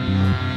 Bye.